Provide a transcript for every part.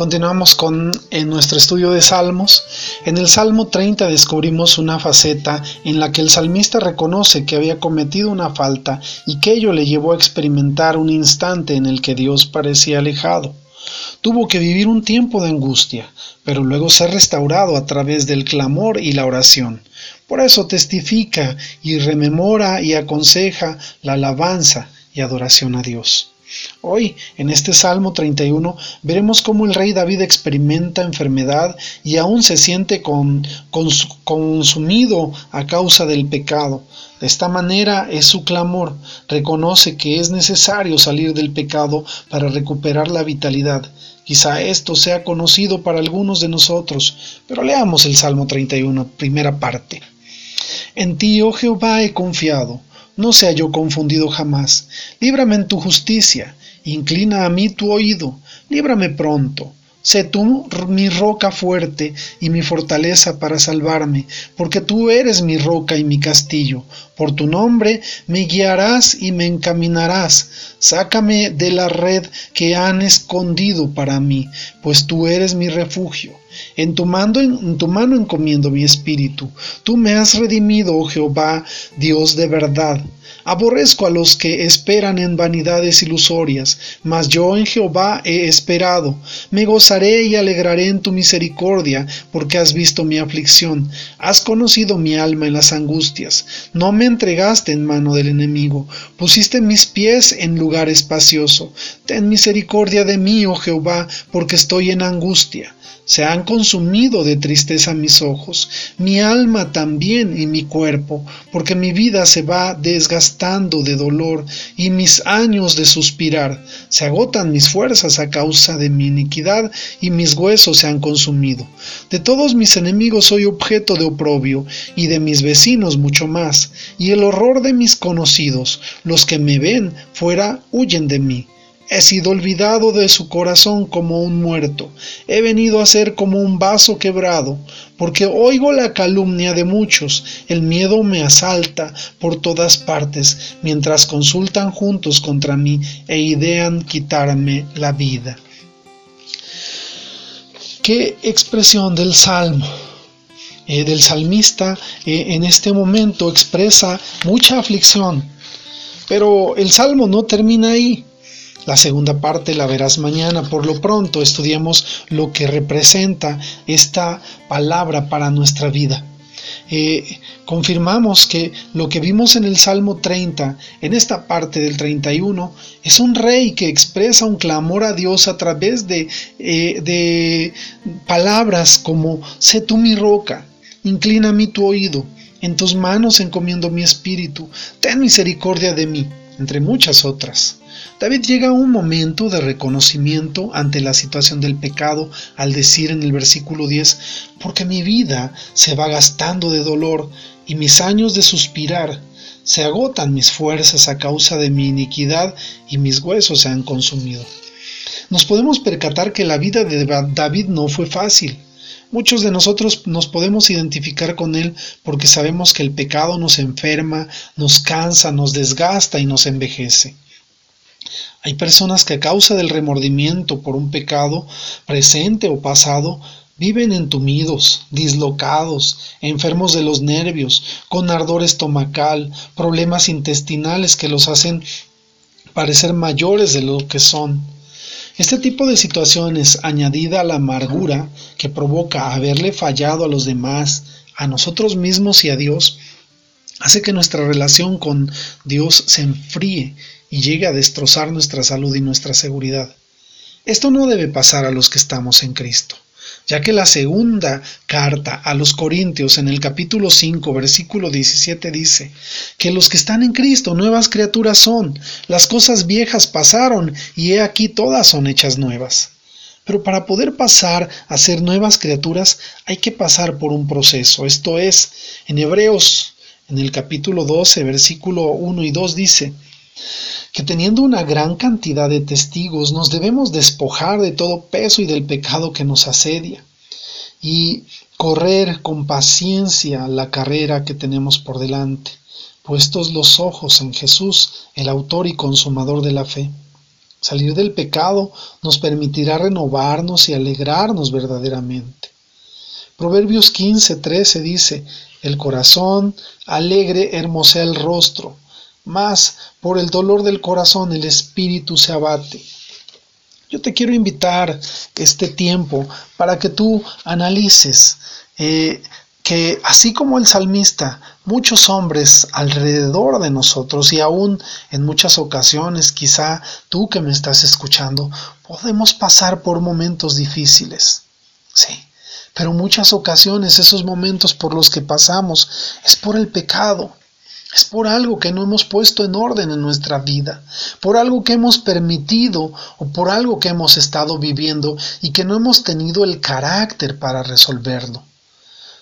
Continuamos con en nuestro estudio de Salmos. En el Salmo 30 descubrimos una faceta en la que el salmista reconoce que había cometido una falta y que ello le llevó a experimentar un instante en el que Dios parecía alejado. Tuvo que vivir un tiempo de angustia, pero luego ser restaurado a través del clamor y la oración. Por eso testifica y rememora y aconseja la alabanza y adoración a Dios. Hoy, en este Salmo 31, veremos cómo el rey David experimenta enfermedad y aún se siente consumido a causa del pecado. De esta manera es su clamor. Reconoce que es necesario salir del pecado para recuperar la vitalidad. Quizá esto sea conocido para algunos de nosotros, pero leamos el Salmo 31, primera parte. En ti, oh Jehová, he confiado no sea yo confundido jamás. Líbrame en tu justicia, inclina a mí tu oído, líbrame pronto. Sé tú mi roca fuerte y mi fortaleza para salvarme, porque tú eres mi roca y mi castillo. Por tu nombre me guiarás y me encaminarás. Sácame de la red que han escondido para mí, pues tú eres mi refugio. En tu, mando, en tu mano encomiendo mi espíritu. Tú me has redimido, oh Jehová, Dios de verdad. Aborrezco a los que esperan en vanidades ilusorias, mas yo en Jehová he esperado. Me gozaré y alegraré en tu misericordia, porque has visto mi aflicción. Has conocido mi alma en las angustias. No me entregaste en mano del enemigo. Pusiste mis pies en lugar espacioso. Ten misericordia de mí, oh Jehová, porque estoy en angustia. Se consumido de tristeza mis ojos, mi alma también y mi cuerpo, porque mi vida se va desgastando de dolor y mis años de suspirar. Se agotan mis fuerzas a causa de mi iniquidad y mis huesos se han consumido. De todos mis enemigos soy objeto de oprobio y de mis vecinos mucho más, y el horror de mis conocidos, los que me ven fuera, huyen de mí. He sido olvidado de su corazón como un muerto. He venido a ser como un vaso quebrado, porque oigo la calumnia de muchos. El miedo me asalta por todas partes, mientras consultan juntos contra mí e idean quitarme la vida. Qué expresión del salmo. Eh, del salmista eh, en este momento expresa mucha aflicción. Pero el salmo no termina ahí. La segunda parte la verás mañana. Por lo pronto estudiamos lo que representa esta palabra para nuestra vida. Eh, confirmamos que lo que vimos en el Salmo 30, en esta parte del 31, es un rey que expresa un clamor a Dios a través de, eh, de palabras como, sé tú mi roca, inclina mi tu oído, en tus manos encomiendo mi espíritu, ten misericordia de mí, entre muchas otras. David llega a un momento de reconocimiento ante la situación del pecado al decir en el versículo 10, porque mi vida se va gastando de dolor y mis años de suspirar, se agotan mis fuerzas a causa de mi iniquidad y mis huesos se han consumido. Nos podemos percatar que la vida de David no fue fácil. Muchos de nosotros nos podemos identificar con él porque sabemos que el pecado nos enferma, nos cansa, nos desgasta y nos envejece. Hay personas que a causa del remordimiento por un pecado presente o pasado viven entumidos, dislocados, enfermos de los nervios, con ardor estomacal, problemas intestinales que los hacen parecer mayores de lo que son. Este tipo de situaciones, añadida a la amargura que provoca haberle fallado a los demás, a nosotros mismos y a Dios, hace que nuestra relación con Dios se enfríe y llegue a destrozar nuestra salud y nuestra seguridad. Esto no debe pasar a los que estamos en Cristo, ya que la segunda carta a los Corintios en el capítulo 5 versículo 17 dice que los que están en Cristo nuevas criaturas son, las cosas viejas pasaron y he aquí todas son hechas nuevas. Pero para poder pasar a ser nuevas criaturas hay que pasar por un proceso, esto es, en Hebreos en el capítulo 12 versículo 1 y 2 dice, que teniendo una gran cantidad de testigos nos debemos despojar de todo peso y del pecado que nos asedia y correr con paciencia la carrera que tenemos por delante, puestos los ojos en Jesús, el autor y consumador de la fe. Salir del pecado nos permitirá renovarnos y alegrarnos verdaderamente. Proverbios 15, 13 dice, el corazón alegre hermosea el rostro, mas por el dolor del corazón el espíritu se abate. Yo te quiero invitar este tiempo para que tú analices eh, que así como el salmista, muchos hombres alrededor de nosotros y aún en muchas ocasiones, quizá tú que me estás escuchando, podemos pasar por momentos difíciles. Sí, pero muchas ocasiones esos momentos por los que pasamos es por el pecado. Es por algo que no hemos puesto en orden en nuestra vida, por algo que hemos permitido o por algo que hemos estado viviendo y que no hemos tenido el carácter para resolverlo.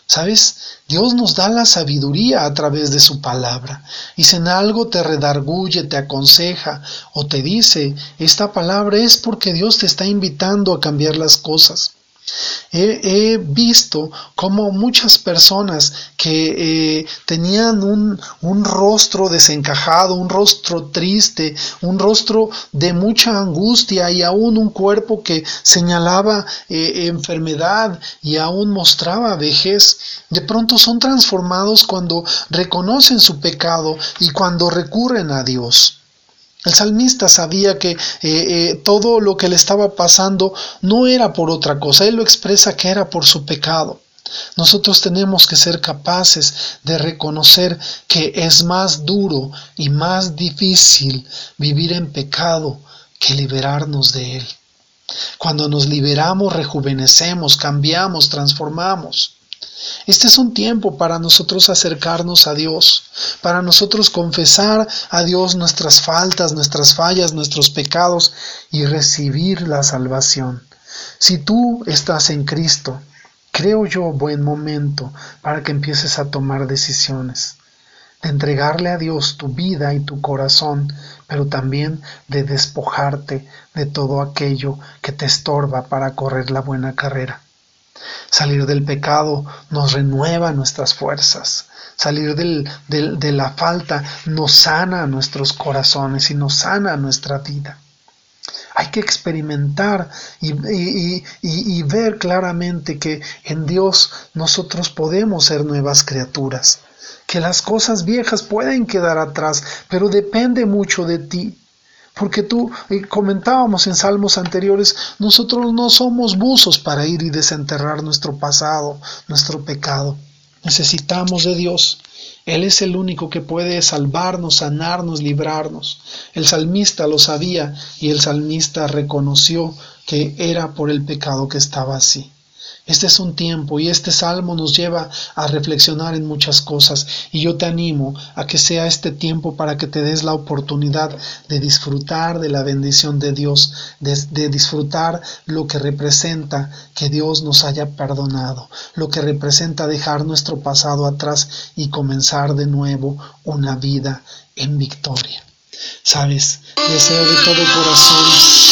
¿Sabes? Dios nos da la sabiduría a través de su palabra. Y si en algo te redarguye, te aconseja o te dice, esta palabra es porque Dios te está invitando a cambiar las cosas. He, visto como muchas personas que eh, tenían un, un, rostro desencajado, un rostro triste, un rostro de mucha angustia y aún un cuerpo que señalaba eh, enfermedad y aún mostraba vejez, de pronto son transformados cuando reconocen su pecado y cuando recurren a Dios. El salmista sabía que eh, eh, todo lo que le estaba pasando no era por otra cosa, él lo expresa que era por su pecado. Nosotros tenemos que ser capaces de reconocer que es más duro y más difícil vivir en pecado que liberarnos de él. Cuando nos liberamos, rejuvenecemos, cambiamos, transformamos. Este es un tiempo para nosotros acercarnos a Dios, para nosotros confesar a Dios nuestras faltas, nuestras fallas, nuestros pecados y recibir la salvación. Si tú estás en Cristo, creo yo buen momento para que empieces a tomar decisiones, de entregarle a Dios tu vida y tu corazón, pero también de despojarte de todo aquello que te estorba para correr la buena carrera. Salir del pecado nos renueva nuestras fuerzas. Salir de la falta nos sana nuestros corazones y nos sana nuestra vida. Hay que experimentar y, ver claramente que en Dios nosotros podemos ser nuevas criaturas, que las cosas viejas pueden quedar atrás, pero depende mucho de ti. Porque tú, comentábamos en salmos anteriores, nosotros no somos buzos para ir y desenterrar nuestro pasado, nuestro pecado. Necesitamos de Dios. Él es el único que puede salvarnos, sanarnos, librarnos. El salmista lo sabía y el salmista reconoció que era por el pecado que estaba así. Este es un tiempo y este salmo nos lleva a reflexionar en muchas cosas. Y yo te animo a que sea este tiempo para que te des la oportunidad de disfrutar de la bendición de Dios, de, disfrutar lo que representa que Dios nos haya perdonado, lo que representa dejar nuestro pasado atrás y comenzar de nuevo una vida en victoria. Sabes, deseo de todo corazón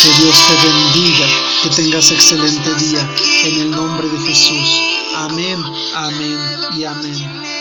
que Dios te bendiga, que tengas excelente día en el nombre de Jesús. Amén, amén y amén.